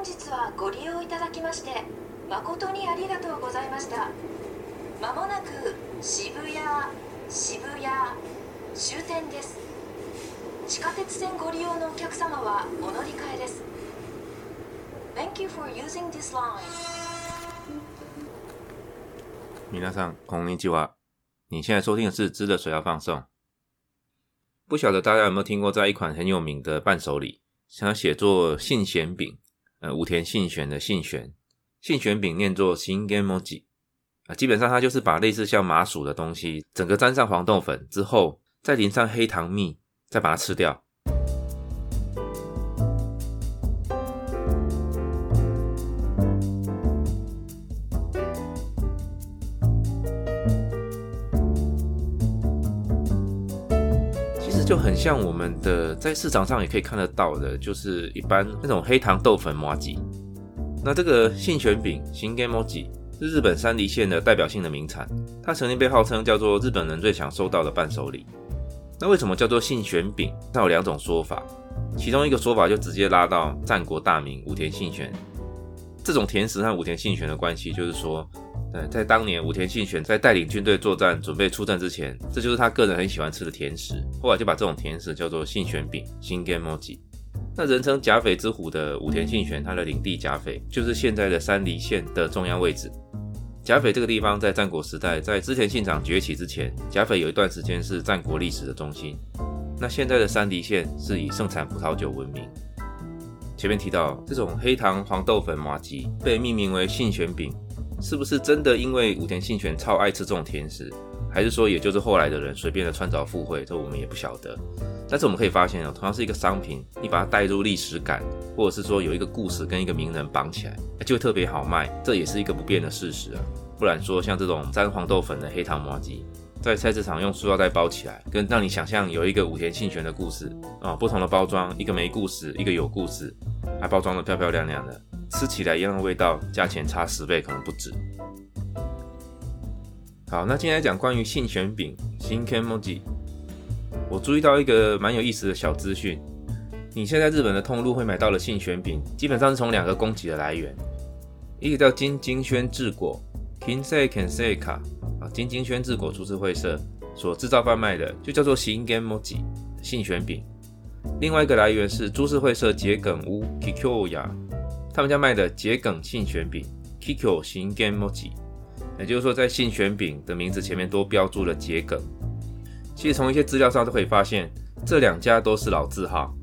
本日はご利用いただきまして誠にありがとうございました。まもなく渋谷渋谷終点です。地下鉄線ご利用のお客様はお乗り換えです。Thank you for using this line. 皆さんこんにちは。你现在收听的是《知的水要放送》。不晓得大家有没有听过，在一款很有名的伴手礼，它写作信玄饼，呃，武田信玄的信玄，信玄饼念作新 gamoji 啊，基本上它就是把类似像麻薯的东西，整个沾上黄豆粉之后，再淋上黑糖蜜，再把它吃掉。就很像我们的在市场上也可以看得到的，就是一般那种黑糖豆粉麻吉。那这个杏玄饼新 g a m o j i 是日本山梨县的代表性的名产，它曾经被号称叫做日本人最想收到的伴手礼。那为什么叫做杏玄饼？它有两种说法，其中一个说法就直接拉到战国大名武田信玄。这种甜食和武田信玄的关系，就是说。在当年武田信玄在带领军队作战、准备出战之前，这就是他个人很喜欢吃的甜食。后来就把这种甜食叫做信玄饼（新 gamoji）。那人称甲斐之虎的武田信玄，他的领地甲斐就是现在的山梨县的中央位置。甲斐这个地方在战国时代，在织田信长崛起之前，甲斐有一段时间是战国历史的中心。那现在的山梨县是以盛产葡萄酒闻名。前面提到，这种黑糖黄豆粉麻吉被命名为信玄饼。是不是真的因为武田信玄超爱吃这种甜食，还是说也就是后来的人随便的穿凿附会，这我们也不晓得。但是我们可以发现哦，同样是一个商品，你把它带入历史感，或者是说有一个故事跟一个名人绑起来，就会特别好卖，这也是一个不变的事实啊。不然说像这种沾黄豆粉的黑糖麻吉，在菜市场用塑料袋包起来，跟让你想象有一个武田信玄的故事啊，不同的包装，一个没故事，一个有故事，还包装的漂漂亮亮的。吃起来一样的味道，价钱差十倍可能不止。好，那今天来讲关于信玄饼新 Kemoji，我注意到一个蛮有意思的小资讯。你现在日本的通路会买到的信玄饼，基本上是从两个供给的来源，一个叫金金轩制果 （Kinsei Kenseka） 啊，金金轩制果株式会社所制造贩卖的，就叫做新 Kemoji 信玄饼。另外一个来源是株式会社桔梗屋 （Kikoya）。他们家卖的桔梗信玄饼 Kiko 型 Gamoji，也就是说，在信玄饼的名字前面多标注了桔梗。其实从一些资料上都可以发现，这两家都是老字号。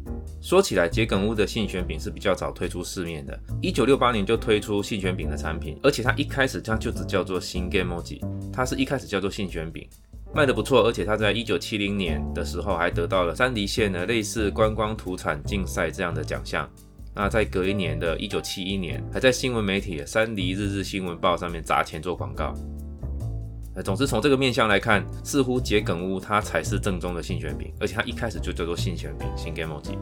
说起来，桔梗屋的信玄饼是比较早推出市面的，一九六八年就推出信玄饼的产品，而且它一开始它就只叫做新 Gamoji，它是一开始叫做信玄饼，卖的不错，而且它在一九七零年的时候还得到了山梨县的类似观光土产竞赛这样的奖项。那在隔一年的一九七一年，还在新闻媒体《山梨日日新闻报》上面砸钱做广告。呃，总之从这个面相来看，似乎桔梗屋它才是正宗的信玄饼，而且它一开始就叫做信玄饼新 gamoji。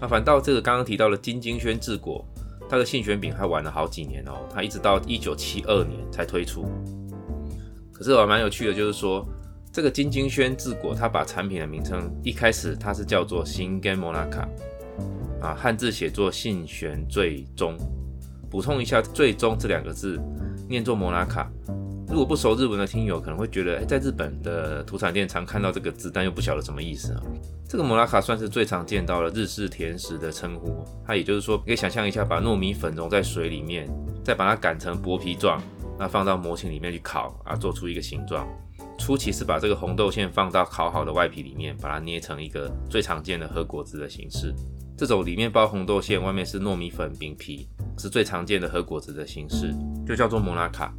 那反倒这个刚刚提到的金金轩治国，它的信玄饼还玩了好几年哦，它一直到一九七二年才推出。可是我蛮有趣的，就是说这个金金轩治国，它把产品的名称一开始它是叫做新 gamonaka。啊，汉字写作信玄最终。补充一下，“最终”这两个字念作摩拉卡。如果不熟日文的听友可能会觉得，哎，在日本的土产店常看到这个字，但又不晓得什么意思啊。这个摩拉卡算是最常见到的日式甜食的称呼。它也就是说，可以想象一下，把糯米粉融在水里面，再把它擀成薄皮状，那放到模型里面去烤啊，做出一个形状。初期是把这个红豆馅放到烤好的外皮里面，把它捏成一个最常见的和果子的形式。这种里面包红豆馅，外面是糯米粉饼皮，是最常见的和果子的形式，就叫做摩拉卡。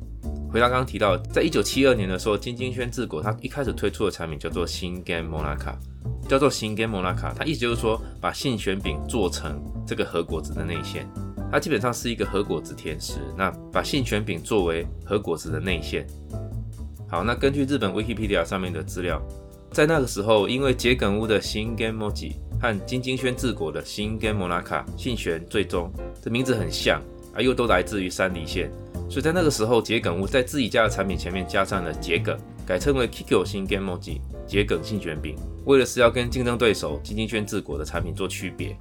回到刚刚提到，在一九七二年的时候，金金轩治果它一开始推出的产品叫做新干摩拉卡，叫做新干摩拉卡，它意思就是说把信玄饼做成这个和果子的内馅，它基本上是一个和果子甜食。那把信玄饼作为和果子的内馅。好，那根据日本 Wikipedia 上面的资料，在那个时候，因为桔梗屋的新 Game Moji。和金金轩治国的新跟摩拉卡信玄最终这名字很像啊，又都来自于山梨县，所以在那个时候，桔梗屋在自己家的产品前面加上了桔梗，改称为 Kiko 新 g a m o j i 桔梗信玄饼，为的是要跟竞争对手金金轩治国的产品做区别。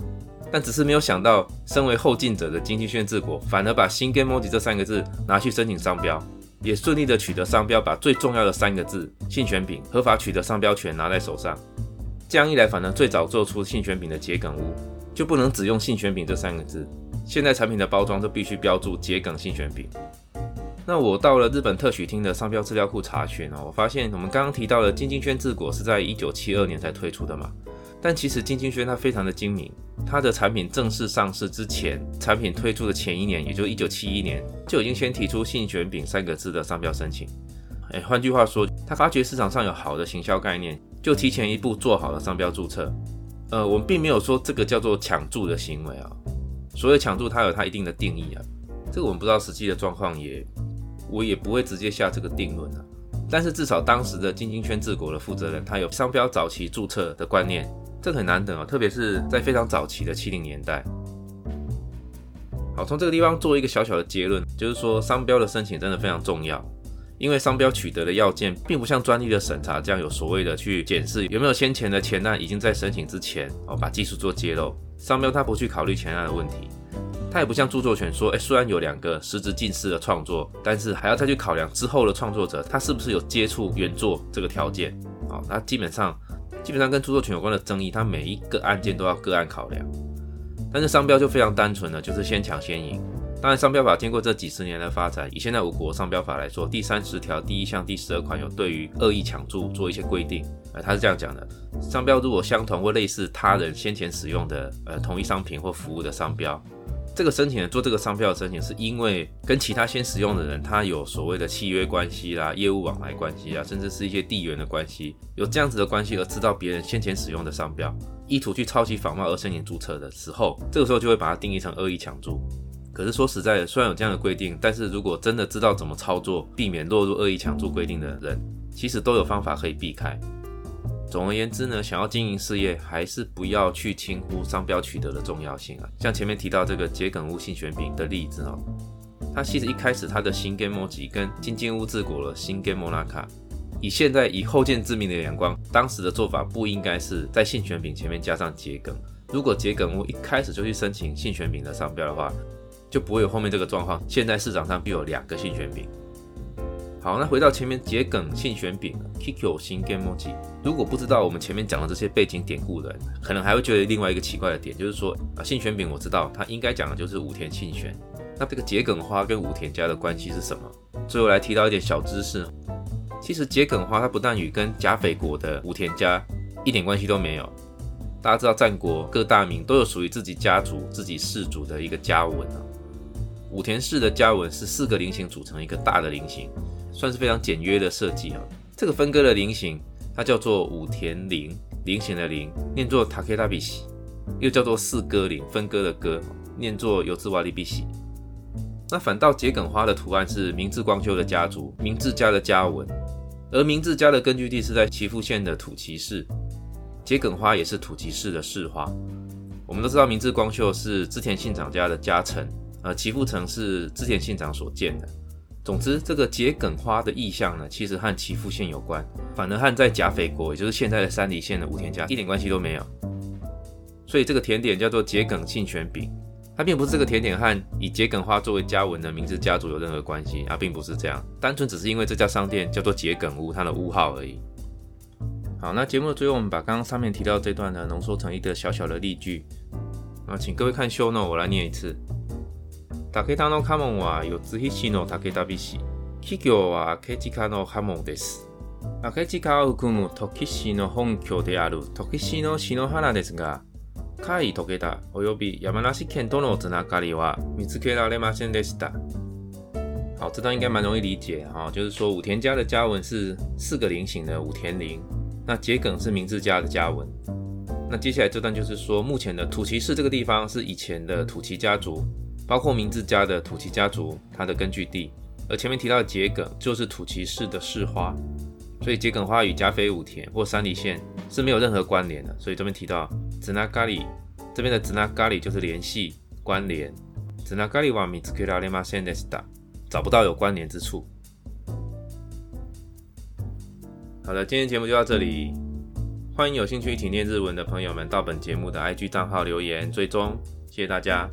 但只是没有想到，身为后进者的金金轩治国，反而把新根 moji 这三个字拿去申请商标，也顺利的取得商标，把最重要的三个字信权饼合法取得商标权拿在手上。这样一来，反而最早做出信玄饼的桔梗屋，就不能只用信玄饼这三个字，现在产品的包装都必须标注桔梗信玄饼。那我到了日本特许厅的商标资料库查询哦，我发现我们刚刚提到的金金轩治国是在一九七二年才推出的嘛，但其实金金轩它非常的精明，它的产品正式上市之前，产品推出的前一年，也就一九七一年，就已经先提出信玄饼三个字的商标申请。哎，换句话说，他发觉市场上有好的行销概念，就提前一步做好了商标注册。呃，我们并没有说这个叫做抢注的行为啊，所谓抢注，它有它一定的定义啊，这个我们不知道实际的状况也。我也不会直接下这个定论啊，但是至少当时的金金圈治国的负责人，他有商标早期注册的观念，这很难得哦，特别是在非常早期的七零年代。好，从这个地方做一个小小的结论，就是说商标的申请真的非常重要，因为商标取得的要件，并不像专利的审查这样有所谓的去检视有没有先前的前案已经在申请之前哦把技术做揭露，商标它不去考虑前案的问题。它也不像著作权说，哎，虽然有两个实质近似的创作，但是还要再去考量之后的创作者他是不是有接触原作这个条件。好，那基本上基本上跟著作权有关的争议，它每一个案件都要个案考量。但是商标就非常单纯了，就是先抢先赢。当然，商标法经过这几十年的发展，以现在我国商标法来说，第三十条第一项第十二款有对于恶意抢注做一些规定。呃，它是这样讲的：商标如果相同或类似他人先前使用的呃同一商品或服务的商标。这个申请人做这个商标的申请，是因为跟其他先使用的人，他有所谓的契约关系啦、业务往来关系啊，甚至是一些地缘的关系，有这样子的关系而知道别人先前使用的商标，意图去抄袭仿冒而申请注册的时候，这个时候就会把它定义成恶意抢注。可是说实在的，虽然有这样的规定，但是如果真的知道怎么操作，避免落入恶意抢注规定的人，其实都有方法可以避开。总而言之呢，想要经营事业，还是不要去轻忽商标取得的重要性啊。像前面提到这个桔梗屋信玄饼的例子哦，它其实一开始它的新 game moji 跟金金屋治国的新 game monaka，以现在以后见之明的眼光，当时的做法不应该是在信玄饼前面加上桔梗。如果桔梗屋一开始就去申请信玄饼的商标的话，就不会有后面这个状况。现在市场上必有两个信玄饼。好，那回到前面桔梗信玄饼 Kiko 新 Gamemoji，如果不知道我们前面讲的这些背景典故的人，可能还会觉得另外一个奇怪的点，就是说啊，信玄饼我知道它应该讲的就是武田信玄，那这个桔梗花跟武田家的关系是什么？最后来提到一点小知识，其实桔梗花它不但与跟甲斐国的武田家一点关系都没有。大家知道战国各大名都有属于自己家族、自己氏族的一个家纹啊，武田氏的家纹是四个菱形组成一个大的菱形。算是非常简约的设计啊。这个分割的菱形，它叫做武田菱，菱形的菱，念作 takedabishi，又叫做四割菱，分割的割，念作有字瓦利比喜。那反倒桔梗花的图案是明治光秀的家族，明治家的家纹，而明治家的根据地是在岐阜县的土岐市，桔梗花也是土岐市的市花。我们都知道明治光秀是织田信长家的家臣，呃，岐阜城是织田信长所建的。总之，这个桔梗花的意象呢，其实和岐阜县有关，反而和在甲斐国，也就是现在的山梨县的武田家一点关系都没有。所以这个甜点叫做桔梗信玄饼，它并不是这个甜点和以桔梗花作为家纹的明治家族有任何关系啊，并不是这样，单纯只是因为这家商店叫做桔梗屋，它的屋号而已。好，那节目的最后，我们把刚刚上面提到这段呢，浓缩成一个小小的例句啊，请各位看 show note，我来念一次。武田の家紋は四つ菱の武田菱。企業は明智家の家紋です。明智家を含む時氏の本拠である時氏の篠原ですが、甲斐武田及び山梨県とのつながりは見つけられませんでした。好，这段应该蛮容易理解啊，就是说武田家的家纹是四个菱形的武田菱，那桔梗是明治家的家纹。那接下来这段就是说，目前的土岐市这个地方是以前的土岐家族。包括明治家的土岐家族，它的根据地，而前面提到的桔梗就是土岐市的市花，所以桔梗花与甲斐武田或山梨县是没有任何关联的。所以这边提到紫那咖喱，这边的紫那咖喱就是联系关联。紫那咖喱は見つけられませんでした，找不到有关联之处。好的，今天节目就到这里。 欢迎有兴趣一起念日文的朋友们到本节目的 IG 账号留言追踪，谢谢大家。